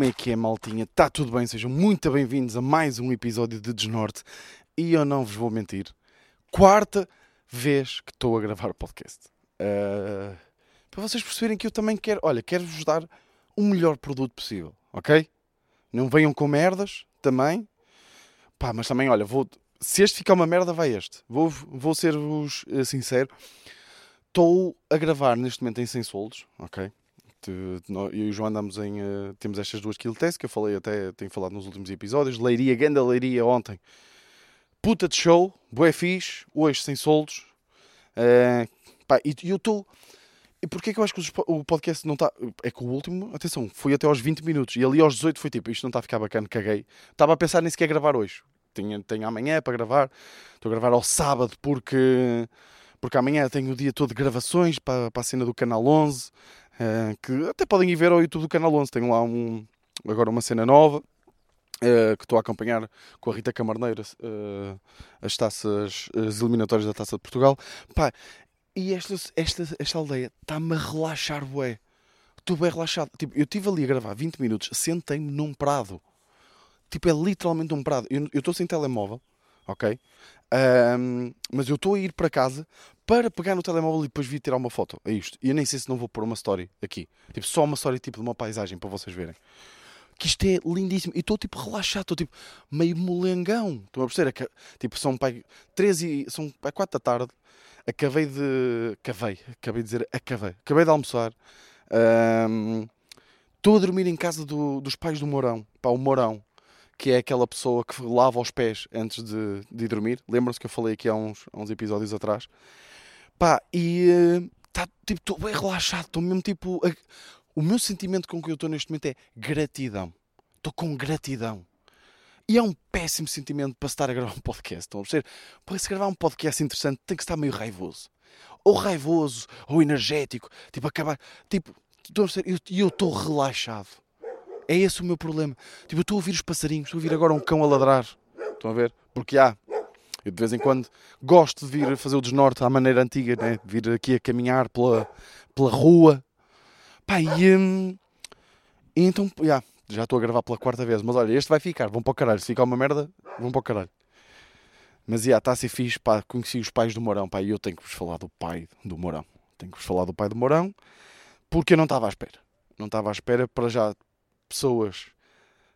Como é que é, maltinha? Está tudo bem? Sejam muito bem-vindos a mais um episódio de Desnorte. E eu não vos vou mentir, quarta vez que estou a gravar o podcast. Uh, para vocês perceberem que eu também quero, olha, quero-vos dar o melhor produto possível, ok? Não venham com merdas também. Pá, mas também, olha, vou, se este ficar uma merda, vai este. Vou, vou ser-vos eh, sincero. Estou a gravar neste momento em sem soldos, ok? Eu e o João andamos em. Uh, temos estas duas kill tests que eu falei até, tenho falado nos últimos episódios. Leiria, Ganda Leiria ontem. Puta de show, bué fixe, hoje sem soldos. Uh, pá, e eu estou. E porquê que eu acho que o podcast não está. É que o último, atenção, foi até aos 20 minutos e ali aos 18 foi tipo, isto não está a ficar bacana, caguei. Estava a pensar nem sequer gravar hoje. Tenho, tenho amanhã para gravar, estou a gravar ao sábado porque, porque amanhã tenho o dia todo de gravações para, para a cena do Canal 11. Uh, que até podem ir ver ao YouTube do Canal 11. Tenho lá um, agora uma cena nova uh, que estou a acompanhar com a Rita Camarneira uh, as taças, as eliminatórias da Taça de Portugal. Pá, e esta, esta, esta aldeia está-me a relaxar, bué. Estou bem relaxado. Tipo, eu estive ali a gravar 20 minutos, sentei-me num prado. Tipo, é literalmente um prado. Eu estou sem telemóvel, ok? Um, mas eu estou a ir para casa para pegar no telemóvel e depois vir tirar uma foto. É isto. E eu nem sei se não vou pôr uma story aqui. Tipo, só uma story tipo de uma paisagem para vocês verem. Que isto é lindíssimo. E estou tipo relaxado, estou tipo meio molengão. Estão a perceber? Tipo, são pai 13 e são pai 4 da tarde. Acabei de. Acabei, acabei de dizer, acabei. Acabei de almoçar. Estou um, a dormir em casa do, dos pais do Mourão. Pá, o Mourão que é aquela pessoa que lava os pés antes de, de dormir. Lembram-se que eu falei aqui há uns, uns episódios atrás. Pá, e está uh, tipo, estou bem relaxado, estou mesmo tipo. A, o meu sentimento com que eu estou neste momento é gratidão. Estou com gratidão. E é um péssimo sentimento para estar a gravar um podcast. Estão a perceber? Para se gravar um podcast interessante tem que estar meio raivoso. Ou raivoso, ou energético. Tipo, acabar. Tipo, a perceber? E eu estou relaxado. É esse o meu problema. Tipo, eu estou a ouvir os passarinhos, estou a ouvir agora um cão a ladrar. Estão a ver? Porque há. Eu de vez em quando gosto de vir fazer o desnorte à maneira antiga, né? Vir aqui a caminhar pela, pela rua. Pá, e, hum, e então, yeah, já estou a gravar pela quarta vez. Mas olha, este vai ficar, vão para o caralho. Se ficar uma merda, vão para o caralho. Mas yeah, está a ser fixe, pá, conheci os pais do Mourão, pá, e eu tenho que vos falar do pai do Mourão. Tenho que vos falar do pai do Mourão, porque eu não estava à espera. Não estava à espera para já pessoas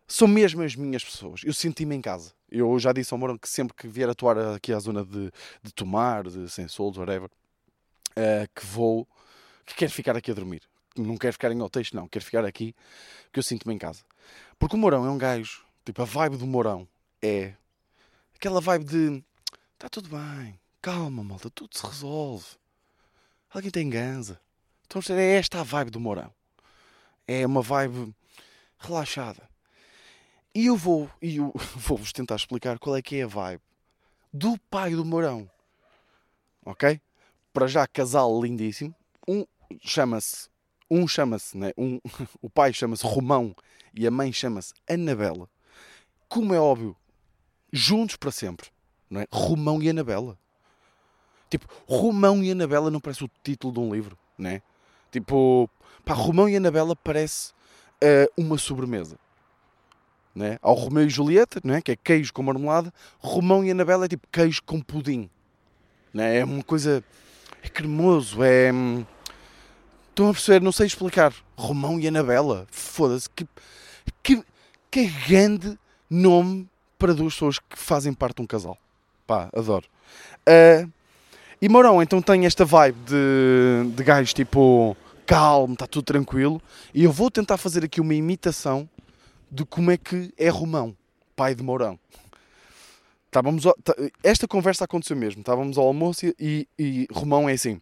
são mesmo as minhas pessoas. Eu senti-me em casa. Eu já disse ao Mourão que sempre que vier atuar aqui à zona de, de Tomar, de Sensolos, whatever, uh, que vou, que quero ficar aqui a dormir. Não quero ficar em hotéis, não. Quero ficar aqui, porque eu sinto-me em casa. Porque o Mourão é um gajo, tipo, a vibe do Mourão é aquela vibe de está tudo bem, calma, malta, tudo se resolve. Alguém tem ganza. Então, é esta a vibe do Mourão. É uma vibe relaxada. E eu vou, e eu vou-vos tentar explicar qual é que é a vibe do pai do Mourão. Ok? Para já, casal lindíssimo. Um chama-se, um chama-se, né? um, o pai chama-se Romão e a mãe chama-se Anabela. Como é óbvio, juntos para sempre. Não é? Romão e Anabela. Tipo, Romão e Anabela não parece o título de um livro, né? Tipo, pá, Romão e Anabela parece uh, uma sobremesa. Né? Ao Romeu e Julieta, né? que é queijo com marmelada, Romão e Anabela é tipo queijo com pudim. Né? É uma coisa. É cremoso, é. Hum, estão a perceber? Não sei explicar. Romão e Anabela. Foda-se. Que, que, que grande nome para duas pessoas que fazem parte de um casal. Pá, adoro. Uh, e Mourão então tem esta vibe de, de gajos tipo calmo, está tudo tranquilo. E eu vou tentar fazer aqui uma imitação de como é que é Romão, pai de Mourão. Estávamos, tá, esta conversa aconteceu mesmo. Estávamos ao almoço e, e Romão é assim.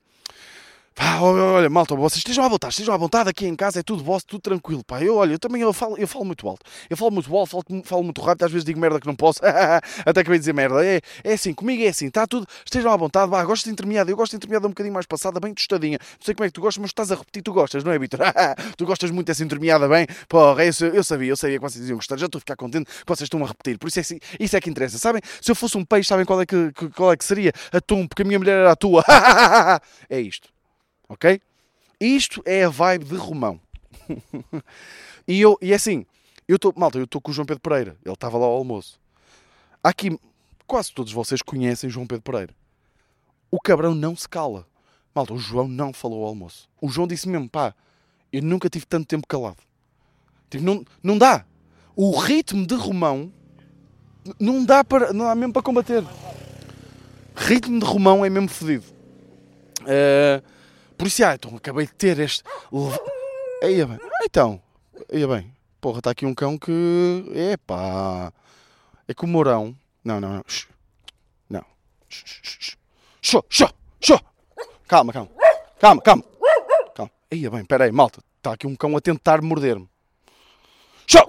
Pá, olha, malta, vocês estejam à vontade, estejam à vontade aqui em casa, é tudo vosso, tudo tranquilo, pá. Eu, olha, eu também eu falo, eu falo muito alto. Eu falo muito alto, falo, falo muito rápido, às vezes digo merda que não posso. Até que dizer merda. É, é assim, comigo é assim, está tudo, estejam à vontade, vá, gosto de intermeada, eu gosto de intermeada um bocadinho mais passada, bem tostadinha. Não sei como é que tu gostas, mas estás a repetir, tu gostas, não é, Vitor? tu gostas muito dessa intermeada bem? Porra, isso, eu sabia, eu sabia que vocês iam gostar, já estou a ficar contente que vocês estão a repetir. Por isso é, isso é que interessa, sabem? Se eu fosse um peixe, sabem qual é que, qual é que seria? Atum, porque a minha mulher era a tua. é isto, ok? Isto é a vibe de Romão. e, eu, e é assim, eu estou, malta, eu estou com o João Pedro Pereira, ele estava lá ao almoço. Aqui, quase todos vocês conhecem João Pedro Pereira. O cabrão não se cala. Malta, o João não falou ao almoço. O João disse mesmo, pá, eu nunca tive tanto tempo calado. Tipo, não, não dá. O ritmo de Romão não dá, para, não dá mesmo para combater. Ritmo de Romão é mesmo fodido. Uh, ah, então acabei de ter este. Aí, bem. Então, aí, bem. Porra, está aqui um cão que. Epá. É que o Mourão. Não, não, não. Não. Shhh, shhh, shhh. Calma, calma. Calma, calma. Calma. Aí, bem, peraí, malta. Está aqui um cão a tentar morder-me. Shhh.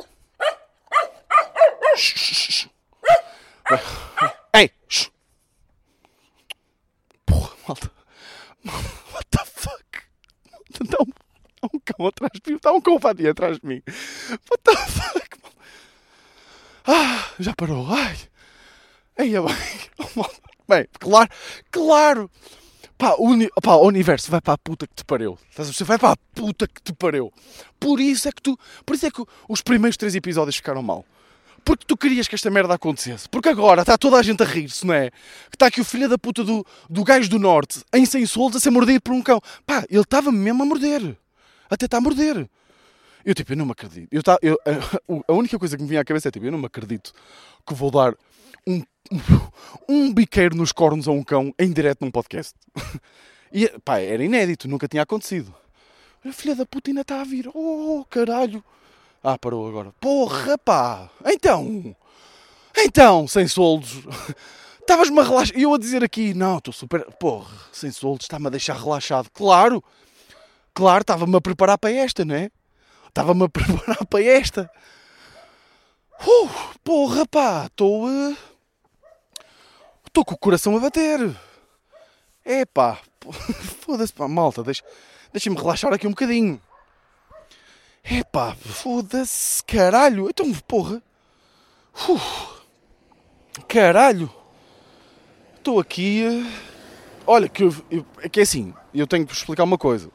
Ei! Porra, malta. Dá um, um cão atrás de mim. Dá um cão atrás de mim. What the fuck? Ah, já parou. Ai. Aí é bem. Bem, claro, claro. Pá uni, pá, universo vai para a puta que te pariu. Você vai para a puta que te pariu. Por isso é que tu. Por isso é que os primeiros três episódios ficaram mal. Porque tu querias que esta merda acontecesse. Porque agora está toda a gente a rir-se, não é? Que está aqui o filho da puta do, do gajo do norte, em sem soltos, a ser mordido por um cão. Pá, ele estava mesmo a morder. Até está a morder. Eu, tipo, eu não me acredito. Eu, tá, eu, a, a, única coisa que me vinha à cabeça é, tipo, eu não me acredito que vou dar um, um biqueiro nos cornos a um cão em direto num podcast. E, pá, era inédito, nunca tinha acontecido. A filha da puta ainda está a vir. Oh, caralho. Ah, parou agora. Porra, pá! Então! Então, sem soldos! Estavas-me a relaxar. E eu a dizer aqui, não, estou super. Porra, sem soldos, está-me a deixar relaxado. Claro! Claro, estava-me a preparar para esta, não é? Estava-me a preparar para esta. Uh, porra, pá! Estou. Estou uh... com o coração a bater. É pá, foda-se, pá, malta, deixa-me deixa relaxar aqui um bocadinho. Epá, foda-se, caralho. Então, porra. Uf, caralho. Estou aqui. Olha, que, eu, eu, é que é assim, eu tenho que explicar uma coisa.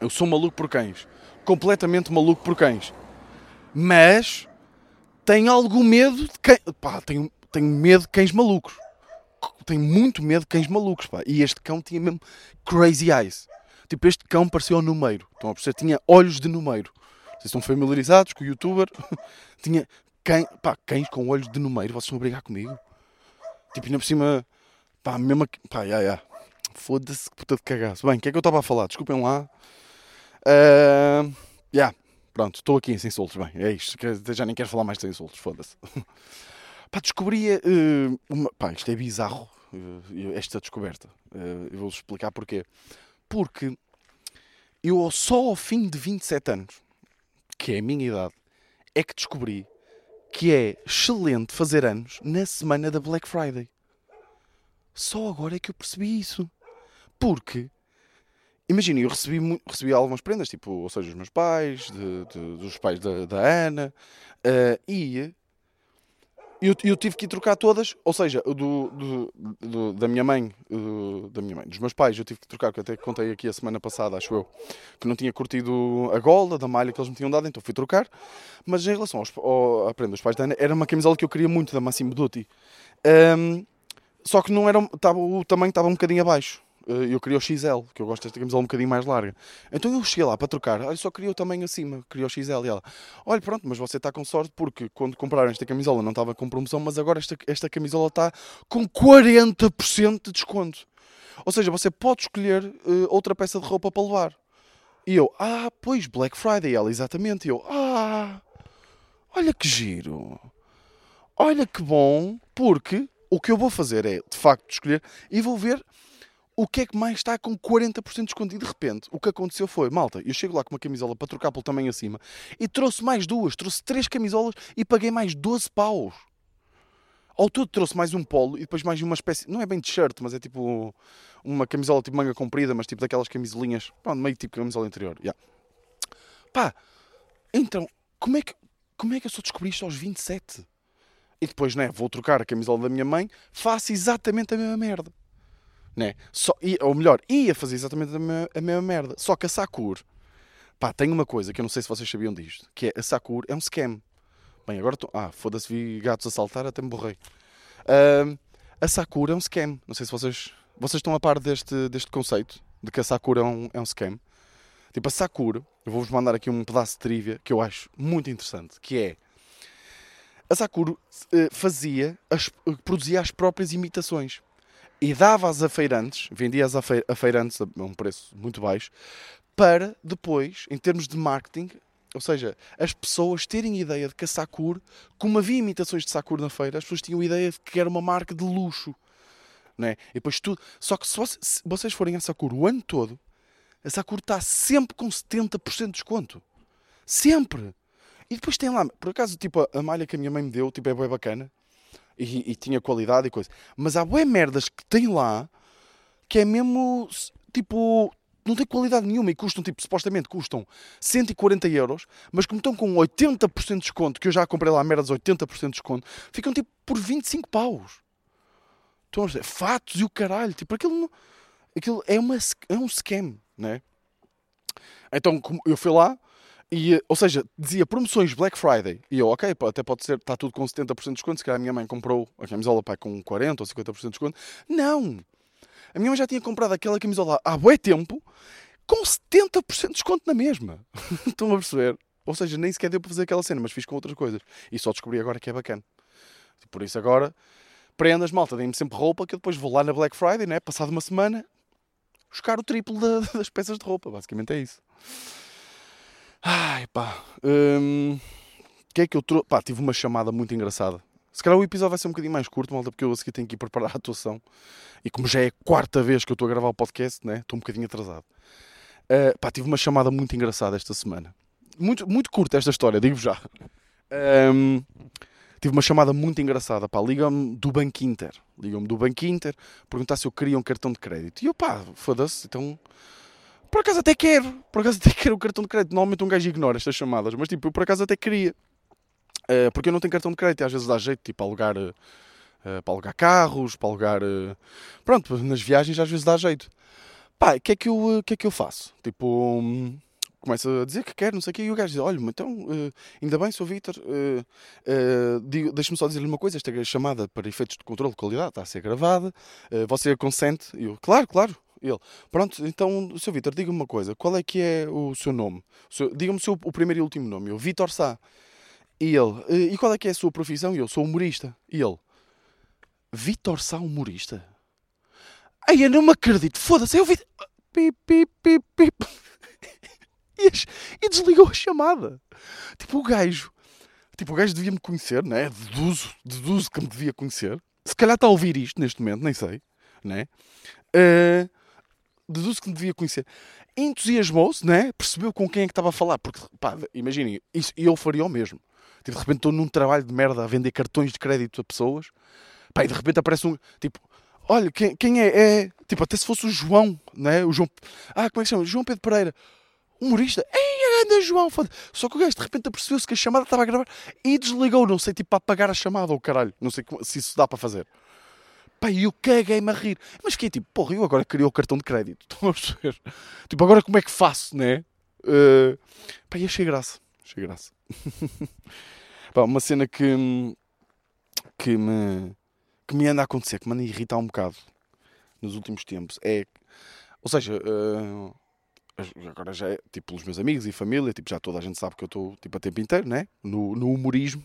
Eu sou maluco por cães. Completamente maluco por cães. Mas tenho algum medo de cães. Pá, tenho, tenho medo de cães malucos. Tenho muito medo de cães malucos, pá. E este cão tinha mesmo crazy eyes. Tipo, este cão parecia o número. Estão a? Tinha olhos de número. Vocês estão familiarizados com o youtuber? Tinha cães, pá, cães com olhos de número. Vocês estão a brigar comigo? Tipo, ainda por cima, pá, mesmo pá, ya, ya. Foda-se, puta de cagaço. Bem, o que é que eu estava a falar? Desculpem lá. Uh, yeah, pronto, estou aqui sem soltos. Bem, é isto. Já nem quero falar mais sem soltos, foda-se. Pá, descobri. Uh, uma... Pá, isto é bizarro, uh, esta descoberta. Uh, eu vou explicar porquê. Porque eu só ao fim de 27 anos, que é a minha idade, é que descobri que é excelente fazer anos na semana da Black Friday. Só agora é que eu percebi isso. Porque, imagina, eu recebi, recebi algumas prendas, tipo, ou seja, os meus pais, de, de, dos pais da, da Ana, uh, e eu, eu tive que trocar todas, ou seja, do, do, do, da minha mãe, do, da minha mãe, dos meus pais, eu tive que trocar, que até contei aqui a semana passada, acho eu, que não tinha curtido a golda da malha que eles me tinham dado, então fui trocar. Mas em relação aos, ao, à prenda dos pais da Ana, era uma camisola que eu queria muito da Massimo Dutti. Um, só que não era, tava, o tamanho estava um bocadinho abaixo. Eh, eu queria o XL, que eu gosto desta camisola um bocadinho mais larga. Então eu cheguei lá para trocar, olha, só queria o tamanho acima, queria o XL. E ela, olha, pronto, mas você está com sorte porque quando compraram esta camisola não estava com promoção, mas agora esta, esta camisola está com 40% de desconto. Ou seja, você pode escolher uh, outra peça de roupa para levar. E eu, ah, pois, Black Friday. Ela, exatamente. E eu, ah, olha que giro. Olha que bom, porque o que eu vou fazer é, de facto, escolher e vou ver o que é que mais está com 40% de desconto? E de repente, o que aconteceu foi, malta, eu chego lá com uma camisola para trocar pelo tamanho acima e trouxe mais duas, trouxe três camisolas e paguei mais 12 paus. Ao todo trouxe mais um polo e depois mais uma espécie, não é bem de shirt, mas é tipo uma camisola tipo manga comprida, mas tipo daquelas camisolinhas, pronto, meio tipo camisola interior. Yeah. Pá, então, como é, que, como é que eu só descobri isto aos 27? E depois, né, vou trocar a camisola da minha mãe, faço exatamente a mesma merda né? Só, ou melhor, ia fazer exatamente a mesma, a mesma merda. Só que a Sakur Pá, tem uma coisa que eu não sei se vocês sabiam disto, que é a Sakura é um scam. Bem, agora estou. Ah, foda-se, vi gatos a saltar, até me borrei. Uh, a Sakura é um scam. Não sei se vocês. Vocês estão a par deste, deste conceito de que a Sakura é um, é um scam. Tipo, a Sakura, eu vou-vos mandar aqui um pedaço de trivia que eu acho muito interessante, que é a Sakura uh, fazia, as, uh, produzia as próprias imitações e dava às afeirantes, vendia às afeirantes a um preço muito baixo, para depois, em termos de marketing, ou seja, as pessoas terem ideia de que a Sakura, como havia imitações de Sakura na feira, as pessoas tinham ideia de que era uma marca de luxo. Não é? E depois tudo. Só que se vocês forem a Sakura o ano todo, a Sakura está sempre com 70% de desconto. Sempre! E depois tem lá, por acaso, tipo, a malha que a minha mãe me deu, tipo, é bem bacana. E, e tinha qualidade e coisa. Mas há bué merdas que tem lá que é mesmo, tipo, não tem qualidade nenhuma e custam, tipo, supostamente custam 140 euros, mas como estão com 80% de desconto, que eu já comprei lá merdas 80% de desconto, ficam tipo por 25 paus. Estão a dizer, fatos e o caralho, tipo, aquilo, aquilo é, uma, é um scam, né? Então eu fui lá, e, ou seja, dizia promoções Black Friday. E eu, ok, até pode ser, está tudo com 70% de desconto. Se calhar a minha mãe comprou a camisola pai, com 40% ou 50% de desconto. Não! A minha mãe já tinha comprado aquela camisola há bué tempo com 70% de desconto na mesma. Estão a perceber? Ou seja, nem sequer deu para fazer aquela cena, mas fiz com outras coisas. E só descobri agora que é bacana. Por isso agora, prendas, malta, deem-me sempre roupa que eu depois vou lá na Black Friday, né? Passado uma semana, buscar o triplo das peças de roupa. Basicamente é isso. Ai, pá. Hum, que é que eu trouxe? Pá, tive uma chamada muito engraçada. Se calhar o episódio vai ser um bocadinho mais curto, malta, porque eu a seguir tenho que ir preparar a atuação. E como já é a quarta vez que eu estou a gravar o podcast, né? Estou um bocadinho atrasado. Uh, pá, tive uma chamada muito engraçada esta semana. Muito, muito curta esta história, digo já. Um, tive uma chamada muito engraçada, pá. Liga-me do Banco Inter. Liga-me do Banco Inter, perguntar se eu queria um cartão de crédito. E eu, pá, foda-se, então por acaso até quero, por acaso até quero o cartão de crédito. Normalmente um gajo ignora estas chamadas, mas tipo, eu por acaso até queria. Uh, porque eu não tenho cartão de crédito e às vezes dá jeito, tipo, alugar, uh, para alugar carros, para alugar. Uh, pronto, nas viagens às vezes dá jeito. Pá, o que, é que, eu, que é que eu faço? Tipo, um, começo a dizer que quero, não sei o quê, e o gajo diz: Olha, então, ainda bem, sou Vitor, deixa-me só dizer-lhe uma coisa: esta chamada para efeitos de controle de qualidade está a ser gravada, você consente? E eu, claro, claro. Ele, pronto, então, Sr. Vitor, diga-me uma coisa, qual é que é o seu nome? Diga-me o, seu, primeiro e último nome. Eu, Vitor Sá. E ele, eh, e qual é que é a sua profissão? E eu, sou humorista. E ele, Vitor Sá, humorista? Ai, eu não me acredito, foda-se, eu vi... Pip, pip, pip, pip. E, desligou a chamada. Tipo, o gajo, tipo, o gajo devia-me conhecer, né? Deduzo, deduzo que me devia conhecer. Se calhar está a ouvir isto neste momento, nem sei, né? Uh, deduzo que me devia conhecer. Entusiasmou-se, né? percebeu com quem é que estava a falar. Porque, pá, imaginem, isso, eu faria o mesmo. Tipo, de repente estou num trabalho de merda a vender cartões de crédito a pessoas. Pá, e de repente aparece um. Tipo, olha, quem, quem é? É. Tipo, até se fosse o João, né? O João. Ah, como é que se chama? João Pedro Pereira. Humorista. Ei, anda João, foda Só que o gajo de repente apercebeu-se que a chamada estava a gravar e desligou. Não sei, tipo, para apagar a chamada ou caralho. Não sei se isso dá para fazer. Pá, eu caguei-me a rir. Mas que é tipo, porra, eu agora queria o cartão de crédito. Estão a perceber? Tipo, agora como é que faço, né? Uh, pá, e achei graça. Achei graça. pá, uma cena que, que, me, que me anda a acontecer, que me anda a irritar um bocado nos últimos tempos é. Ou seja, uh, agora já é tipo os meus amigos e família, tipo, já toda a gente sabe que eu estou tipo, a tempo inteiro, né? No, no humorismo.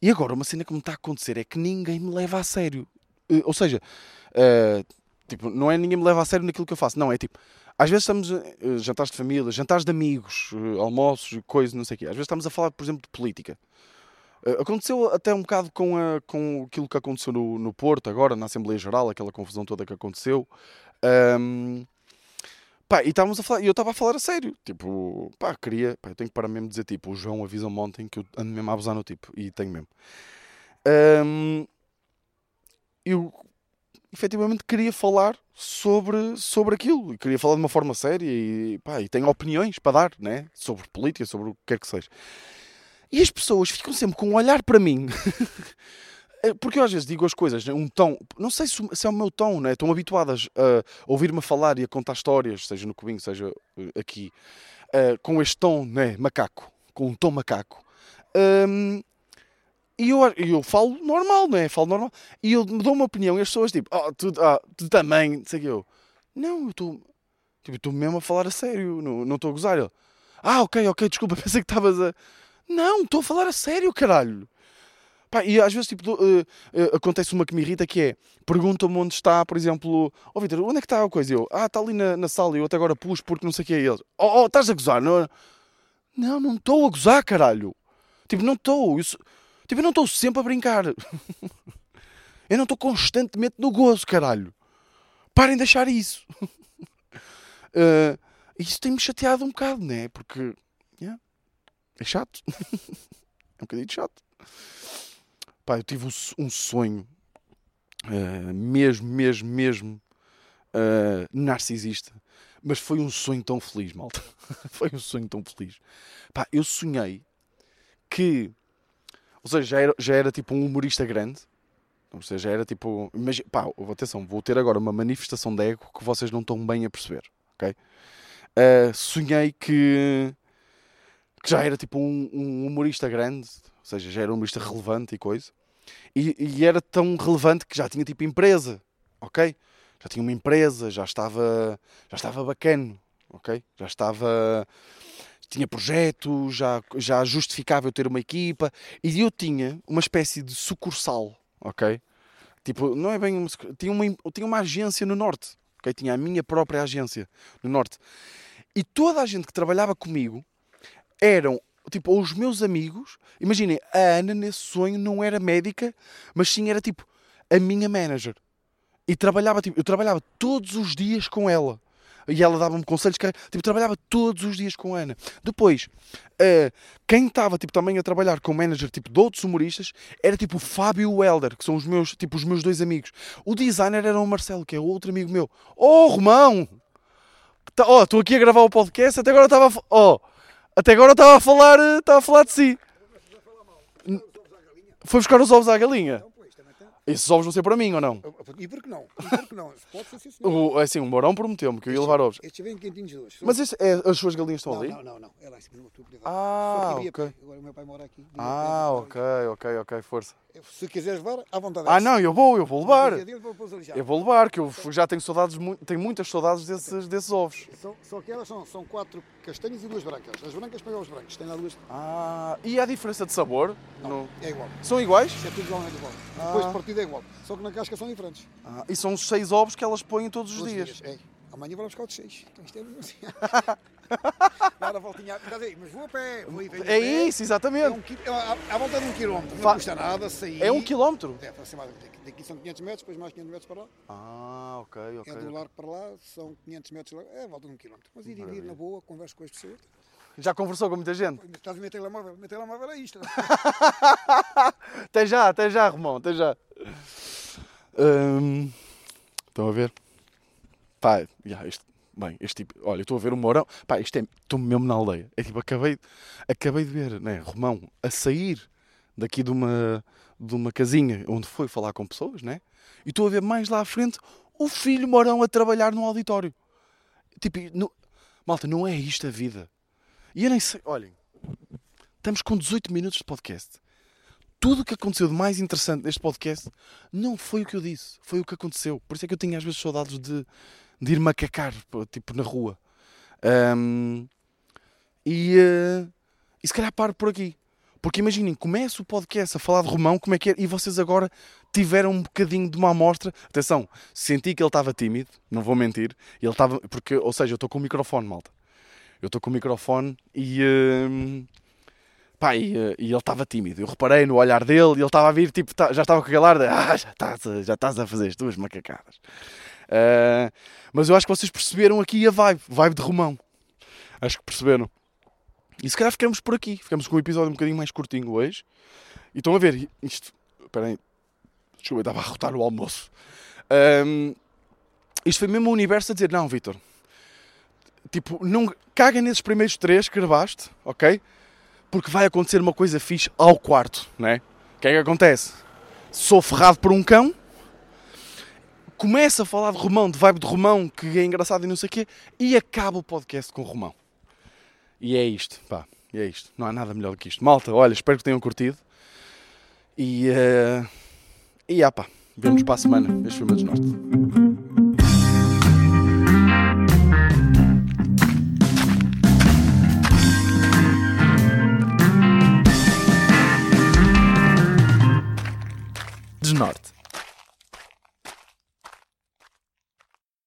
E agora uma cena que me está a acontecer é que ninguém me leva a sério. Eh, ou seja, uh, tipo, não é ninguém me leva a sério naquilo que eu faço. Não, é tipo, às vezes estamos uh, jantares de família, jantares de amigos, uh, almoços, coisas, não sei o quê. Às vezes estamos a falar, por exemplo, de política. Uh, aconteceu até um bocado com, a, com aquilo que aconteceu no, no Porto, agora, na Assembleia Geral, aquela confusão toda que aconteceu. Um, pá, e estávamos a falar, e eu estava a falar a sério. Tipo, pá, queria, pá, eu tenho que parar mesmo de dizer, tipo, o João avisa-me ontem que eu ando mesmo a abusar no tipo, e tenho mesmo. Um, eu efetivamente queria falar sobre, sobre aquilo. E queria falar de uma forma séria e, pá, e tenho opiniões para dar, né? Sobre política, sobre o que quer que seja. E as pessoas ficam sempre com um olhar para mim. É, porque eu às vezes digo as coisas, né, um tom, não sei se, é o meu tom, né? estão habituadas a ouvir-me falar e a contar histórias, seja no Cubinho, seja eh, aqui. uh, com este tom, né, macaco, com um tom macaco. Um, e eu, eu falo normal, não é? Falo normal. E eu dou uma opinião e as pessoas tipo, oh, tu, oh, tu também, sei que eu. Não, eu estou. Tipo, estou mesmo a falar a sério, não estou a gozar. Ele, ah, ok, ok, desculpa, pensei que estavas a. Não, estou a falar a sério, caralho. Pá, e às vezes tipo, uh, uh, acontece uma que me irrita que é perguntam-me onde está, por exemplo, oh, Vitor, onde é que está a coisa? Eu, ah, está ali na, na sala e eu até agora pus porque não sei o que é eles. Oh, oh, estás a gozar? Não, não, não estou a gozar, caralho. Tipo, não estou. Tipo, eu não estou sempre a brincar. eu não estou constantemente no gozo, caralho. Parem de deixar isso. uh, isso tem-me chateado um bocado, né? Porque yeah, é chato. é um bocadinho chato. Pá, eu tive um sonho uh, mesmo, mesmo, mesmo uh, narcisista. Mas foi um sonho tão feliz, malta. foi um sonho tão feliz. Pá, eu sonhei que. Ou seja, já era, já era tipo um humorista grande. Ou seja, já era tipo. Imagina, pá, atenção, vou ter agora uma manifestação de ego que vocês não estão bem a perceber. Ok? Uh, sonhei que. que já era tipo um, um humorista grande ou seja, já era um humorista relevante e coisa. E, e, era tão relevante que já tinha tipo empresa, ok? Já tinha uma empresa, já estava, já estava bacana, ok? Já estava, tinha projetos, já, já justificava eu ter uma equipa e eu tinha uma espécie de sucursal, ok? Tipo, não é bem uma, tinha uma, tinha uma agência no norte, ok? Tinha a minha própria agência no norte. E toda a gente que trabalhava comigo eram tipo, os meus amigos, imaginem, a Ana nesse sonho não era médica, mas sim era tipo a minha manager. E trabalhava, tipo, eu trabalhava todos os dias com ela. E ela dava-me conselhos, que, tipo, trabalhava todos os dias com a Ana. Depois, uh, quem estava, tipo, também a trabalhar com manager, tipo, de outros humoristas, era, tipo, o Fábio Welder, que são os meus, tipo, os meus dois amigos. O designer era o Marcelo, que é outro amigo meu. Oh, Romão! Tá, oh, estou aqui a gravar o podcast, até agora estava... Oh, até agora estava a falar, estava a falar de si. Foi buscar os ovos à galinha. Esses ovos vão ser para mim ou não? E por que não? E por que não? Pode ser sim, o, assim, o Mourão prometeu-me que eu ia levar ovos. Estes vêm quentinhos hoje. Mas esse, é, as suas galinhas estão não, ali? Não, não, não. É lá em cima do outro. Ah, ok. Agora o meu pai mora aqui. Ah, ok, ok, ok, força. Se quiseres levar, à vontade. Ah, não, eu vou, eu vou levar. Eu vou levar, que eu já tenho saudades, tenho muitas saudades desses, desses ovos. Só, só que elas são, são quatro castanhas e duas brancas. As brancas pegam os brancos, tem lá duas. Ah, e há diferença de sabor? Não, no... é igual. São iguais? é tudo igualmente igual. Ah. Depois de partida é igual. Só que na casca são diferentes. Ah, e são os seis ovos que elas põem todos os dias. dias. É. Amanhã lá buscar os seis. Então isto é assim. Dar a voltinha. Mas vou a pé. Vou e venho é isso, exatamente. É um, é à volta de um quilómetro. Não custa nada sair. É um quilómetro? É, aproximadamente. Daqui são 500 metros, depois mais 500 metros para lá. Ah, ok, ok. É do largo para lá, são 500 metros. É à volta de um quilómetro. Mas ir e vir na boa, converso com as pessoas. Já conversou com muita gente? Estás a meter telemóvel? Meter telemóvel é isto. até já, até já, Romão, até já. Hum, estão a ver? Pá, já, isto, bem, este tipo, olha, estou a ver o Mourão, pá, isto é, estou mesmo na aldeia. É tipo, acabei, acabei de ver, né, Romão, a sair daqui de uma, de uma casinha onde foi falar com pessoas, né? E estou a ver mais lá à frente o filho Mourão a trabalhar no auditório. Tipo, malta, não é isto a vida. E eu nem sei, olhem, estamos com 18 minutos de podcast. Tudo o que aconteceu de mais interessante neste podcast não foi o que eu disse, foi o que aconteceu. Por isso é que eu tenho às vezes saudades de, de ir macacar, tipo, na rua. Um, e, uh, e se calhar paro por aqui. Porque imaginem, começa o podcast a falar de Romão, como é que é, e vocês agora tiveram um bocadinho de uma amostra. Atenção, senti que ele estava tímido, não vou mentir. Ele estava, porque, ou seja, eu estou com o microfone, malta eu estou com o microfone e. Uh, pá, e, uh, e ele estava tímido. Eu reparei no olhar dele e ele estava a vir, tipo, tá, já estava com aquele ar de. Ah, já estás, já estás a fazer as tuas macacadas. Uh, mas eu acho que vocês perceberam aqui a vibe, vibe de Romão. Acho que perceberam. E se calhar ficamos por aqui. Ficamos com um episódio um bocadinho mais curtinho hoje. E estão a ver, isto. Espera. Desculpa, eu estava a rotar o almoço. Um, isto foi mesmo o universo a dizer: Não, Vitor, Tipo, não caga nesses primeiros três que gravaste, ok? Porque vai acontecer uma coisa fixe ao quarto, né? O que é que acontece? Sou ferrado por um cão, começa a falar de Romão, de vibe de Romão, que é engraçado e não sei o quê, e acaba o podcast com Romão. E é isto, pá. E é isto. Não há nada melhor do que isto. Malta, olha, espero que tenham curtido. E. Uh, e ah, pá. Vemos para a semana. Este foi o desnorte.